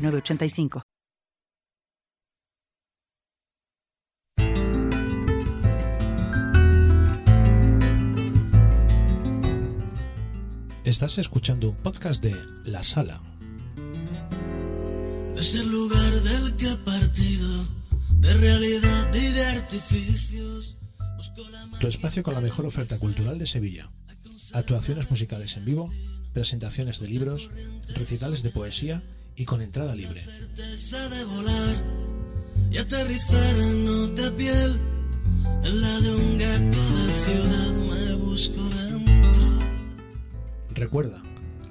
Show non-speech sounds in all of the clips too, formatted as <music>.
985. Estás escuchando un podcast de La Sala. Desde el lugar del que ha partido, de realidad y de artificios. Tu espacio con la mejor oferta cultural de Sevilla. Actuaciones musicales en vivo, presentaciones de libros, recitales de poesía y con entrada libre. de volar y aterrizar en otra piel, en la de un gato de ciudad me busco dentro. Recuerda,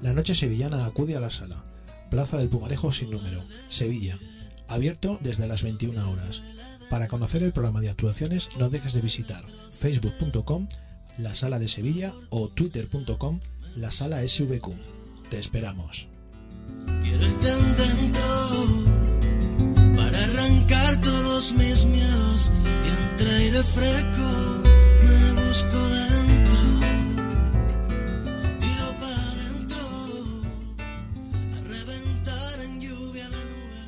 la noche sevillana acude a la sala, Plaza del Pumarejo sin número, Sevilla, abierto desde las 21 horas. Para conocer el programa de actuaciones no dejes de visitar facebook.com la sala de Sevilla o twitter.com la sala SVQ. Te esperamos. Dentro para arrancar todos mis miedos y entre aire fresco me busco dentro. Tiro para adentro a reventar en lluvia la nube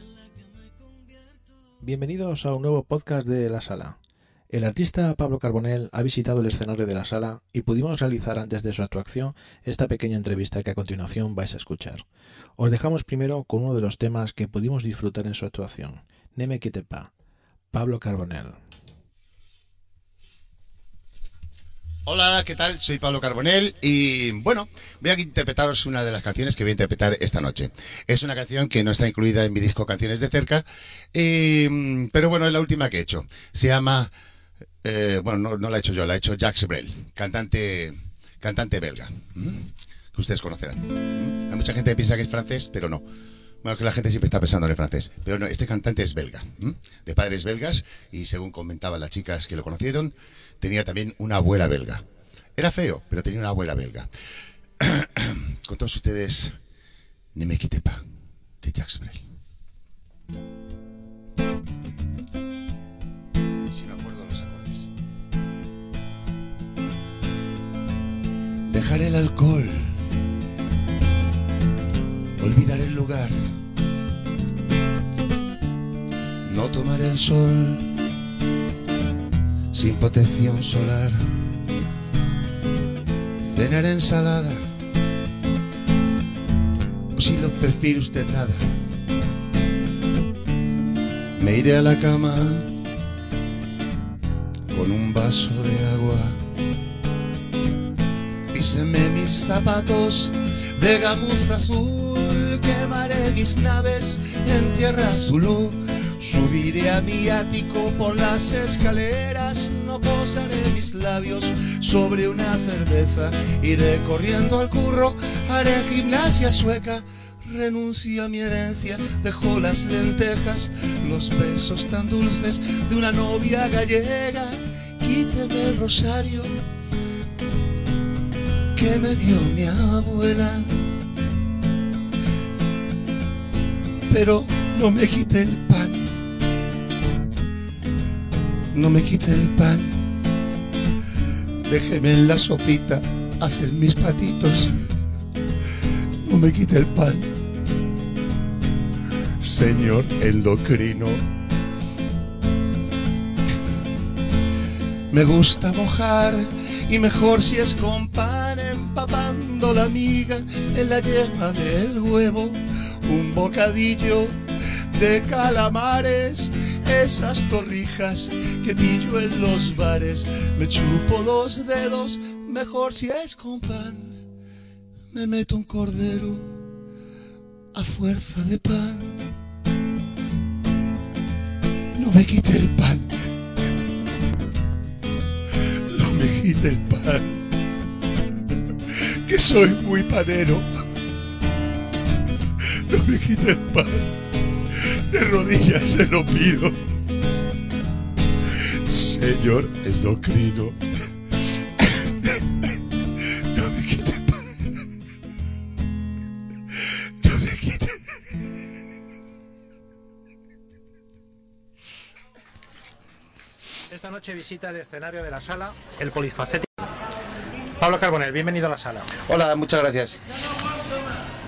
en la que me convierto. Bienvenidos a un nuevo podcast de La Sala. El artista Pablo Carbonell ha visitado el escenario de la sala y pudimos realizar antes de su actuación esta pequeña entrevista que a continuación vais a escuchar. Os dejamos primero con uno de los temas que pudimos disfrutar en su actuación, Neme Kitepa, Pablo Carbonell. Hola, ¿qué tal? Soy Pablo Carbonell y bueno, voy a interpretaros una de las canciones que voy a interpretar esta noche. Es una canción que no está incluida en mi disco Canciones de Cerca, pero bueno, es la última que he hecho. Se llama eh, bueno, no, la he hecho yo, la ha hecho Jacques Brel, cantante, cantante belga, que ustedes conocerán. Hay mucha gente que piensa que es francés, pero no. Bueno, que la gente siempre está pensando en el francés, pero no, este cantante es belga, de padres belgas, y según comentaban las chicas que lo conocieron, tenía también una abuela belga. Era feo, pero tenía una abuela belga. <coughs> Con todos ustedes, Ne me quitte pas, de Jacques Brel. Dejar el alcohol, olvidar el lugar, no tomar el sol sin protección solar, cenar ensalada, o si lo prefiere usted nada, me iré a la cama con un vaso de agua Zapatos de gamuza azul, quemaré mis naves en tierra azul. Subiré a mi ático por las escaleras, no posaré mis labios sobre una cerveza, iré corriendo al curro, haré gimnasia sueca, renuncio a mi herencia, dejo las lentejas, los besos tan dulces de una novia gallega, quíteme el rosario que me dio mi abuela. Pero no me quite el pan, no me quite el pan. Déjeme en la sopita hacer mis patitos, no me quite el pan. Señor endocrino, me gusta mojar y mejor si es con pan empapando la miga en la yema del huevo, un bocadillo de calamares, esas torrijas que pillo en los bares, me chupo los dedos, mejor si es con pan, me meto un cordero a fuerza de pan. No me quite el pan del pan, que soy muy panero. no me quite el pan. De rodillas se lo pido. Señor endocrino. Noche visita el escenario de la sala el polifacético. Pablo Carbonell, bienvenido a la sala. Hola, muchas gracias.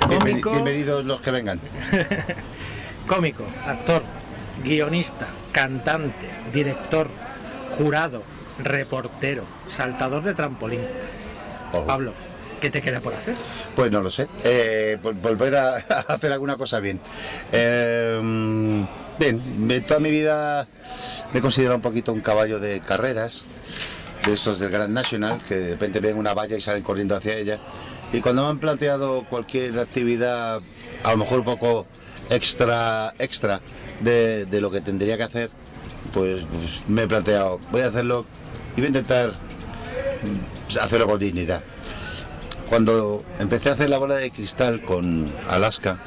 Bienveni- Cómico. bienvenidos los que vengan. <laughs> Cómico, actor, guionista, cantante, director, jurado, reportero, saltador de trampolín. Ojo. Pablo, ¿qué te queda por hacer? Pues no lo sé. Eh, vol- volver a, a <laughs> hacer alguna cosa bien. Eh, bien, toda mi vida me he considerado un poquito un caballo de carreras, de estos del Grand National, que de repente ven una valla y salen corriendo hacia ella. Y cuando me han planteado cualquier actividad, a lo mejor un poco extra, extra de, de lo que tendría que hacer, pues, pues me he planteado, voy a hacerlo y voy a intentar hacerlo con dignidad. Cuando empecé a hacer la bola de cristal con Alaska,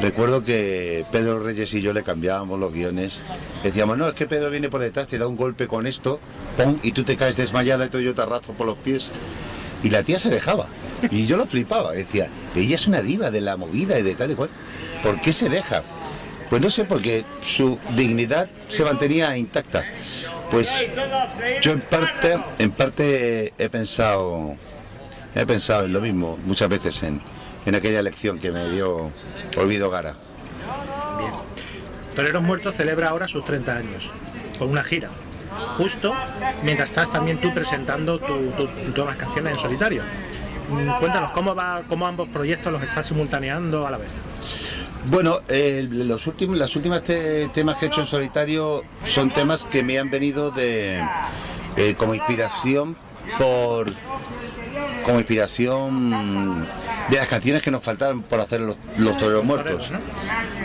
recuerdo que Pedro Reyes y yo le cambiábamos los guiones. Decíamos, no, es que Pedro viene por detrás, te da un golpe con esto, ¡pum! y tú te caes desmayada y todo yo te arrastro por los pies. Y la tía se dejaba. Y yo lo flipaba. Decía, ella es una diva de la movida y de tal y cual. ¿Por qué se deja? Pues no sé, porque su dignidad se mantenía intacta. Pues yo en parte, en parte he pensado He pensado en lo mismo muchas veces en, en aquella lección que me dio Olvido Gara. Bien. Toreros Muertos celebra ahora sus 30 años, con una gira. Justo mientras estás también tú presentando tu- tu- tus nuevas canciones en solitario. Mm, Cuéntanos, ¿cómo, va, ¿cómo ambos proyectos los estás simultaneando a la vez? Bueno, eh, los últimos, las últimas te- temas que he hecho en solitario son temas que me han venido de eh, como inspiración por como inspiración de las canciones que nos faltaban por hacer los, los toreros muertos.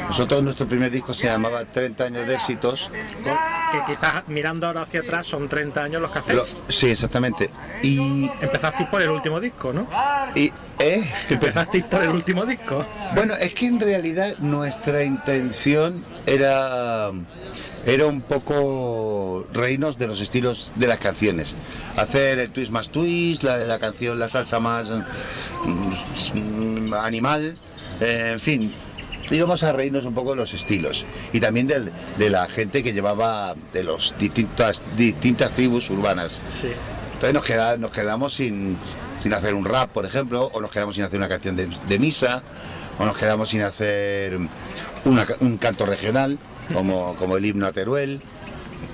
Nosotros nuestro primer disco se llamaba 30 años de éxitos. Que quizás mirando ahora hacia atrás son 30 años los que hacéis. Lo- sí, exactamente. Y, Empezasteis por el último disco, ¿no? y ¿eh? Empezasteis por el último disco. Bueno, es que en realidad nuestra intención era era un poco reírnos de los estilos de las canciones. Hacer el twist más twist, la, la canción, la salsa más mm, animal, eh, en fin. Íbamos a reírnos un poco de los estilos y también del- de la gente que llevaba de las distintas, distintas tribus urbanas. Sí. Entonces nos, queda- nos quedamos sin, sin hacer un rap, por ejemplo, o nos quedamos sin hacer una canción de, de misa, o nos quedamos sin hacer una un canto regional, como, como el himno a Teruel.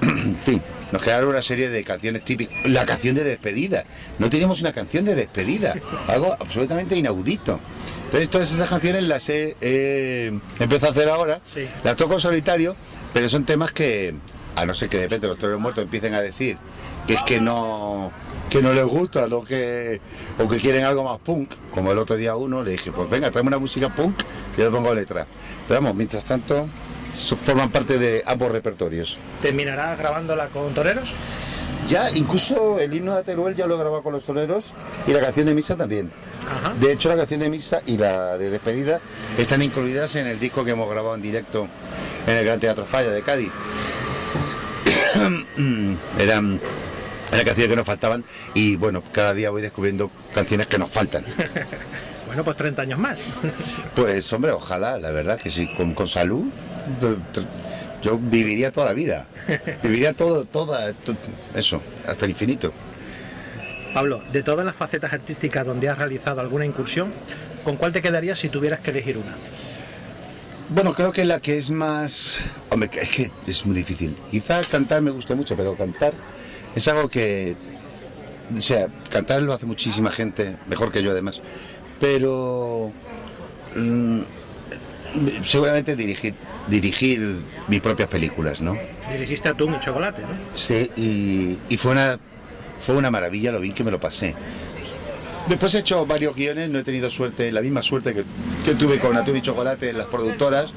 <clears throat> fin, nos quedaron una serie de canciones típicas. La canción de despedida. No teníamos una canción de despedida, algo absolutamente inaudito. Entonces todas esas canciones las he, he empezado a hacer ahora, Sí. las toco en solitario, pero son temas que, a no ser que de repente los toreros muertos empiecen a decir que es que no que no les gusta lo que o que quieren algo más punk como el otro día uno le dije pues venga tráeme una música punk y yo le pongo letra pero vamos mientras tanto forman parte de ambos repertorios ¿Terminarás grabándola con toreros? ya incluso el himno de Teruel ya lo he grabado con los toreros y la canción de misa también Ajá. de hecho la canción de misa y la de despedida están incluidas en el disco que hemos grabado en directo en el Gran Teatro Falla de Cádiz <coughs> eran eran canciones que nos faltaban y bueno, cada día voy descubriendo canciones que nos faltan. <laughs> Bueno, pues 30 años más. <laughs> Pues hombre, ojalá, la verdad que sí, con, con salud yo viviría toda la vida. Viviría todo, toda, to- eso, hasta el infinito. Pablo, de todas las facetas artísticas donde has realizado alguna incursión, ¿con cuál te quedarías si tuvieras que elegir una? Bueno, creo que la que es más... Hombre, es que es muy difícil. Quizás cantar me guste mucho, pero cantar es algo que... O sea, cantar lo hace muchísima gente, mejor que yo además. Pero... mm, seguramente dirigir, dirigir mis propias películas, ¿no? Dirigiste a tú mi chocolate, ¿no? Sí, y, y fue una fue una maravilla lo bien que me lo pasé. Después he hecho varios guiones, no he tenido suerte, la misma suerte que, que tuve con Atún y Chocolate en las productoras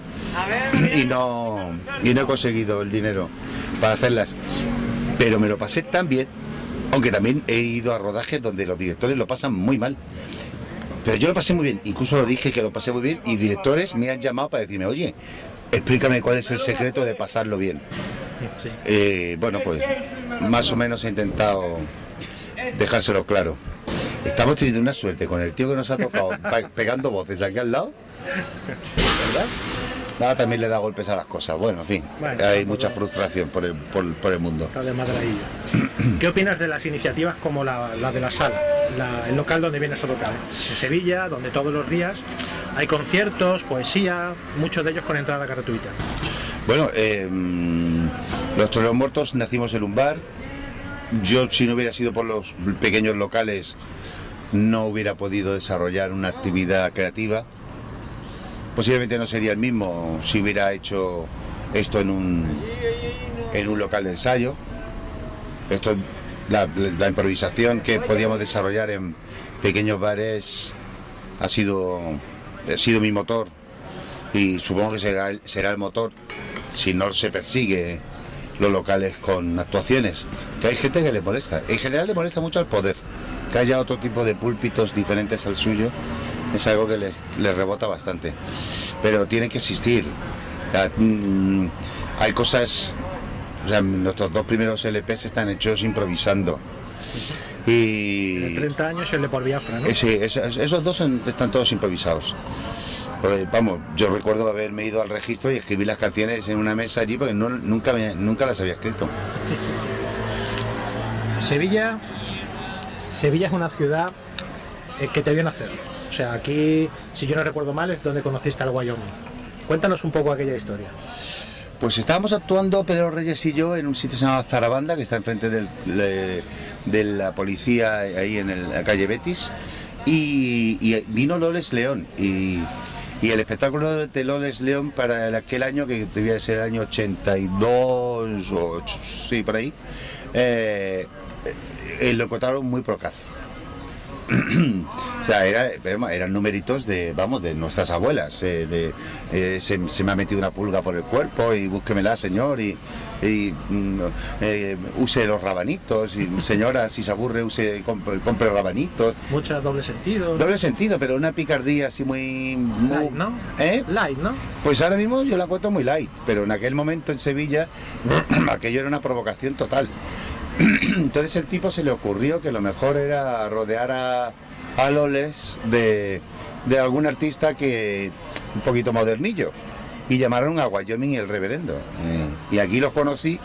y no, y no he conseguido el dinero para hacerlas. Pero me lo pasé tan bien, aunque también he ido a rodajes donde los directores lo pasan muy mal. Pero yo lo pasé muy bien, incluso lo dije que lo pasé muy bien y directores me han llamado para decirme, oye, explícame cuál es el secreto de pasarlo bien. Sí. Eh, bueno, pues más o menos he intentado dejárselo claro. Estamos teniendo una suerte con el tío que nos ha tocado <laughs> pegando voces aquí al lado. ¿Verdad? Nada, también le da golpes a las cosas. Bueno, en fin, Bueno, hay mucha frustración por el, por, por el mundo. Está de. ¿Qué opinas de las iniciativas como la, la de la sala, el local donde vienes a tocar? En Sevilla, donde todos los días hay conciertos, poesía, muchos de ellos con entrada gratuita. Bueno, eh, los Toreros Muertos nacimos en un bar. Yo, si no hubiera sido por los pequeños locales, no hubiera podido desarrollar una actividad creativa. Posiblemente no sería el mismo si hubiera hecho esto en un, en un local de ensayo. Esto, la, improvisación que podíamos desarrollar en pequeños bares ha sido, ha sido mi motor y supongo que será será el motor si no se persigue los locales con actuaciones. Que hay gente que le molesta. En general le molesta mucho al poder. Que haya otro tipo de púlpitos diferentes al suyo es algo que le, le rebota bastante. Pero tiene que existir. Ah, mm, Hay cosas. O sea, nuestros dos primeros LPs están hechos improvisando. Y. En 30 años el de por Biafra, ¿no? Eh, Sí, esos, esos dos son- están todos improvisados. Pues, vamos, yo recuerdo haberme ido al registro y escribir las canciones en una mesa allí porque no- nunca, me- nunca las había escrito. Sevilla, Sevilla es una ciudad eh, que te vio nacer. O sea, aquí, si yo no recuerdo mal, es donde conociste al Wyoming. Cuéntanos un poco aquella historia. Pues estábamos actuando Pedro Reyes y yo en un sitio que se llama Zarabanda, que está enfrente del- de la policía ahí en la calle Betis, y, vino Loles León. Y, el espectáculo de Loles León para el- aquel año, que debía de ser el año 82 o sí, por ahí, eh, eh, lo encontraron muy procaz. <clears throat> O sea, era- eran numeritos de, vamos, de nuestras abuelas. eh, de, eh, se, se me ha metido una pulga por el cuerpo y búsquemela, señor, y, y, mm, eh, use los rabanitos, y <laughs> señora, si se aburre, use, compre, compre rabanitos. Mucho doble sentido. Doble sentido, pero una picardía así muy... muy- Light, ¿no? Light, ¿no? Pues ahora mismo yo la cuento muy light, pero en aquel momento en Sevilla <clears throat> aquello era una provocación total. <clears throat> Entonces el tipo se le ocurrió que lo mejor era rodear a, a Loles de, de algún artista que un poquito modernillo y llamaron a Wyoming el reverendo. Eh, y aquí los conocí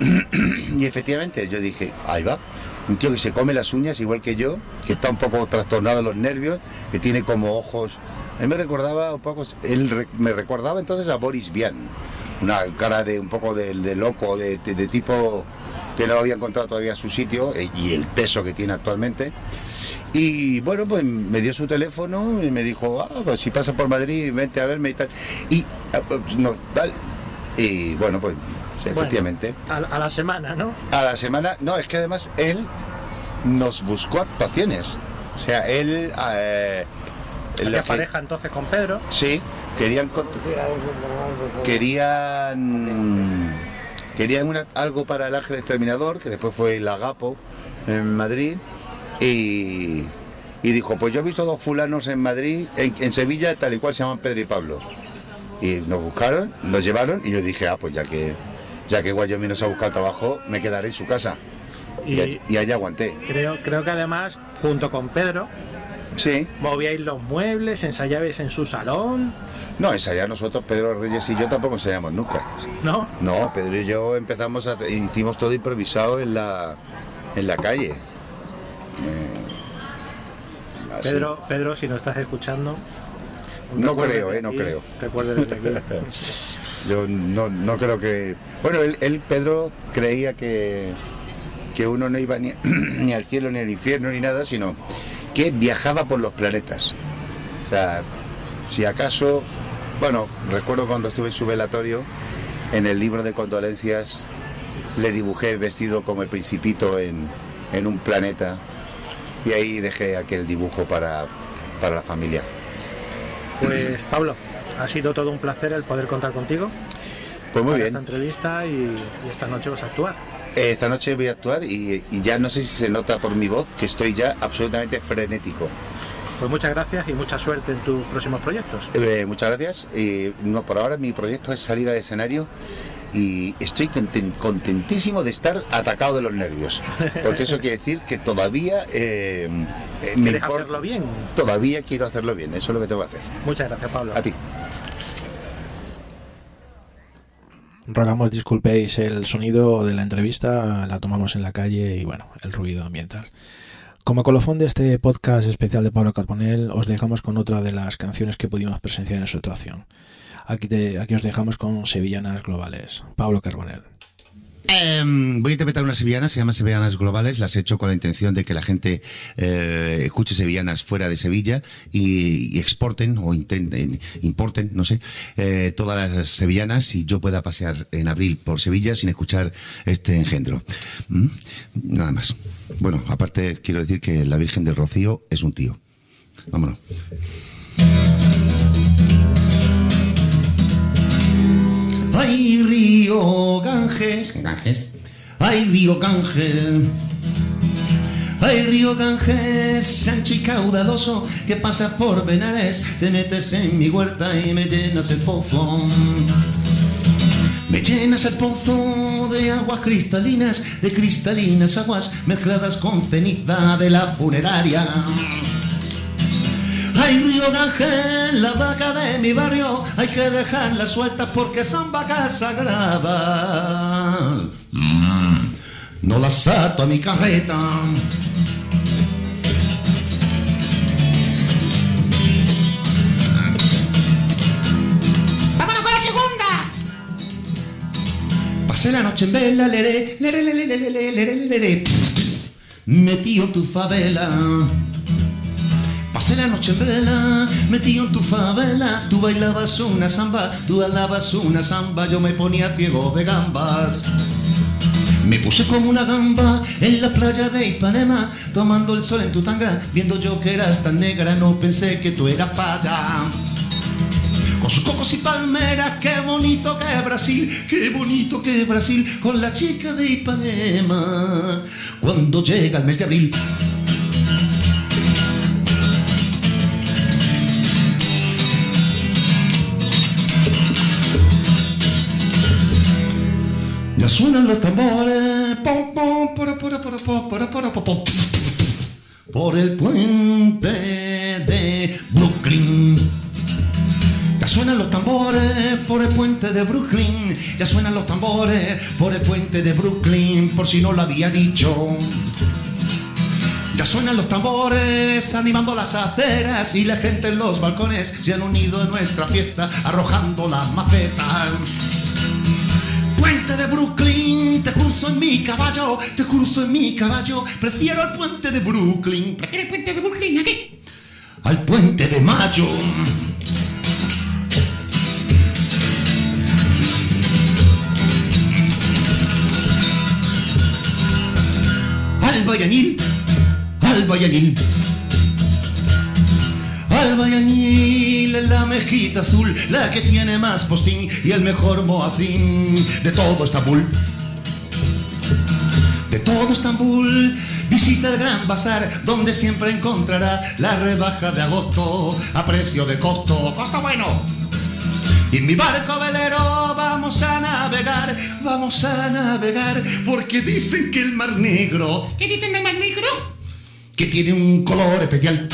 <clears throat> y efectivamente yo dije, ahí va, un tío que se come las uñas igual que yo, que está un poco trastornado los nervios, que tiene como ojos. A me recordaba un poco, él me recordaba entonces a Boris Vian, una cara de un poco de, de loco, de- de tipo que no había encontrado todavía su sitio eh, y el peso que tiene actualmente. Y bueno, pues me dio su teléfono y me dijo, ah, pues si pasa por Madrid, vente a verme y tal. Y ah, no, tal. Y bueno, pues Bueno, efectivamente. a, a la semana, ¿no? A la semana, no, es que además él nos buscó actuaciones. O sea, él... eh, Había la que- pareja entonces con Pedro. Sí, querían... cont- Querían... Querían una- algo para el Ángel Exterminador, que después fue el Agapo en Madrid. Y, y dijo, pues yo he visto dos fulanos en Madrid, en, en Sevilla, tal y cual se llaman Pedro y Pablo. Y nos buscaron, nos llevaron y yo dije, ah, pues ya que ya que Wyoming nos ha buscado trabajo, me quedaré en su casa. Y, y allí aguanté. creo, creo que además, junto con Pedro, Sí. movíais los muebles, ensayabais en su salón, No, ensayar nosotros, Pedro Reyes y yo tampoco ensayamos nunca. ¿no? No, Pedro y yo empezamos a hicimos todo improvisado en la en la calle. Eh. Pedro, Pedro, si nos estás escuchando. No creo, eh, no aquí, creo. <laughs> Yo no, no creo que. Bueno, él, él, Pedro creía que, que uno no iba ni, <clears throat> ni al cielo ni al infierno ni nada, sino que viajaba por los planetas. O sea, si acaso. Bueno, recuerdo cuando estuve en su velatorio, en el libro de condolencias, le dibujé vestido como el Principito en, en un planeta y ahí dejé aquel dibujo para, para la familia. Pues Pablo, ha sido todo un placer el poder contar contigo Pues muy para bien. esta entrevista y, y esta noche vas a actuar. Esta noche voy a actuar y, y ya no sé si se nota por mi voz que estoy ya absolutamente frenético. Pues muchas gracias y mucha suerte en tus próximos proyectos. Eh, muchas gracias. Eh, no, por ahora mi proyecto es salir al escenario y estoy conten- contentísimo de estar atacado de los nervios. Porque eso quiere decir que todavía eh, eh, me ¿Quieres impor- hacerlo bien? Todavía quiero hacerlo bien, eso es lo que tengo que hacer. Muchas gracias, Pablo. A ti. Rogamos disculpéis el sonido de la entrevista, la tomamos en la calle y bueno, el ruido ambiental. Como colofón de este podcast especial de Pablo Carbonell, os dejamos con otra de las canciones que pudimos presenciar en su actuación. Aquí, aquí os dejamos con Sevillanas Globales. Pablo Carbonell. Em, voy a interpretar unas sevillanas, se llaman Sevillanas Globales, las he hecho con la intención de que la gente eh, escuche sevillanas fuera de Sevilla y, exporten o intenten, importen, no sé, eh, todas las sevillanas y yo pueda pasear en abril por Sevilla sin escuchar este engendro. ¿Mm? Nada más. Bueno, aparte quiero decir que la Virgen del Rocío es un tío. Vámonos. Ay, río Ganges. Ganges. Ay, río Ganges. Ay, río Ganges, ancho y caudaloso, que pasa por Benares, te metes en mi huerta y me llenas el pozo. Me llenas el pozo de aguas cristalinas, de cristalinas aguas mezcladas con ceniza de la funeraria. Ay, río Ganges, la vaca de mi barrio, hay que dejarla suelta porque son vacas sagradas. Mm, no las ato a mi carreta. ¡Vámonos con la segunda! Pasé la noche en vela, leré, leré, leré, leré, leré, leré, leré. Metido en tu favela. Pasé la noche en vela, metido en tu favela. Tú bailabas una samba, tú bailabas una samba. Yo me ponía ciego de gambas. Me puse como una gamba en la playa de Ipanema, tomando el sol en tu tanga, viendo yo que eras tan negra, no pensé que tú eras paya. Con sus cocos y palmeras, qué bonito que Brasil, qué bonito que Brasil, con la chica de Ipanema, cuando llega el mes de abril. Ya suenan los tambores, pom, pom, pom, pom. por el puente de Brooklyn. Ya suenan los tambores por el puente de Brooklyn. Ya suenan los tambores por el puente de Brooklyn, por si no lo había dicho. Ya suenan los tambores animando las aceras y la gente en los balcones se han unido en nuestra fiesta arrojando las macetas. Puente de Brooklyn, te cruzo en mi caballo, te cruzo en mi caballo. Prefiero el puente de Brooklyn, ¿Prefiere el puente de Brooklyn aquí? al puente de Mayo. Al Bayanil, al Bayanil. Al Bayanil, la mezquita azul, la que tiene más postín y el mejor moacín de todo Estambul de todo Estambul. Visita el Gran Bazar, donde siempre encontrará la rebaja de agosto a precio de costo. ¡Costo bueno! Y en mi barco velero vamos a navegar, vamos a navegar, porque dicen que el Mar Negro, ¿Qué dicen del Mar Negro? que tiene un color especial,